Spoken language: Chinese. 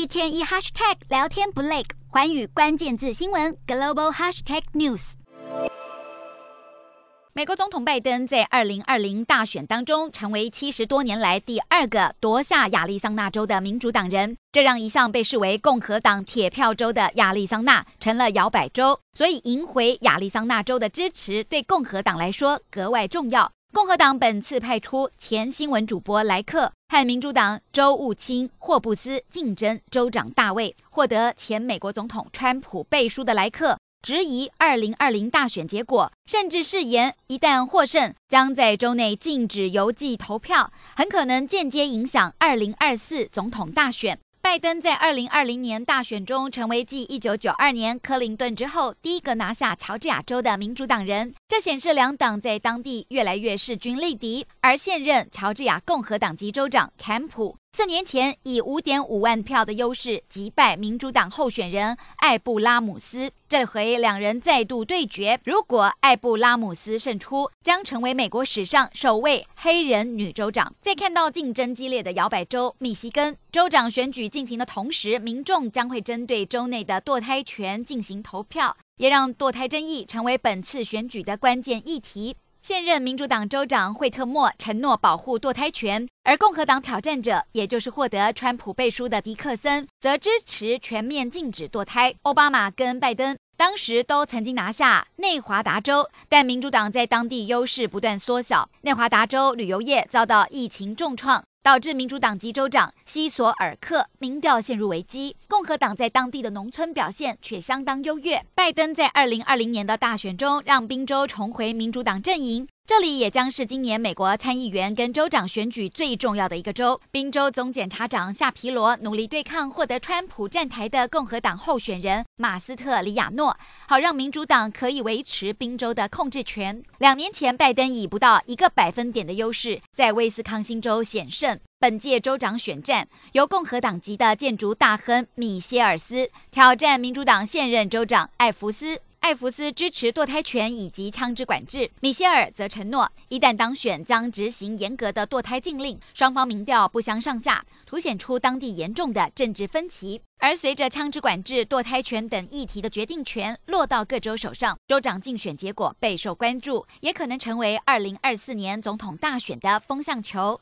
一天一 hashtag 聊天不累，环宇关键字新闻 global hashtag news。美国总统拜登在二零二零大选当中，成为七十多年来第二个夺下亚利桑那州的民主党人，这让一向被视为共和党铁票州的亚利桑那成了摇摆州。所以，赢回亚利桑那州的支持对共和党来说格外重要。共和党本次派出前新闻主播莱克和民主党州务卿霍布斯竞争州长大卫，获得前美国总统川普背书的莱克质疑2020大选结果，甚至誓言一旦获胜，将在州内禁止邮寄投票，很可能间接影响2024总统大选。拜登在二零二零年大选中成为继一九九二年克林顿之后第一个拿下乔治亚州的民主党人，这显示两党在当地越来越势均力敌。而现任乔治亚共和党籍州长坎普四年前以五点五万票的优势击败民主党候选人艾布拉姆斯。这回两人再度对决，如果艾布拉姆斯胜出，将成为美国史上首位黑人女州长。在看到竞争激烈的摇摆州密西根州长选举进行的同时，民众将会针对州内的堕胎权进行投票，也让堕胎争议成为本次选举的关键议题。现任民主党州长惠特莫承诺保护堕胎权，而共和党挑战者，也就是获得川普背书的迪克森，则支持全面禁止堕胎。奥巴马跟拜登当时都曾经拿下内华达州，但民主党在当地优势不断缩小，内华达州旅游业遭到疫情重创。导致民主党籍州长西索尔克民调陷入危机，共和党在当地的农村表现却相当优越。拜登在二零二零年的大选中让宾州重回民主党阵营。这里也将是今年美国参议员跟州长选举最重要的一个州。宾州总检察长夏皮罗努力对抗获得川普站台的共和党候选人马斯特里亚诺，好让民主党可以维持宾州的控制权。两年前，拜登以不到一个百分点的优势在威斯康星州险胜。本届州长选战由共和党籍的建筑大亨米歇尔斯挑战民主党现任州长艾弗斯。艾弗斯支持堕胎权以及枪支管制，米歇尔则承诺一旦当选将执行严格的堕胎禁令。双方民调不相上下，凸显出当地严重的政治分歧。而随着枪支管制、堕胎权等议题的决定权落到各州手上，州长竞选结果备受关注，也可能成为二零二四年总统大选的风向球。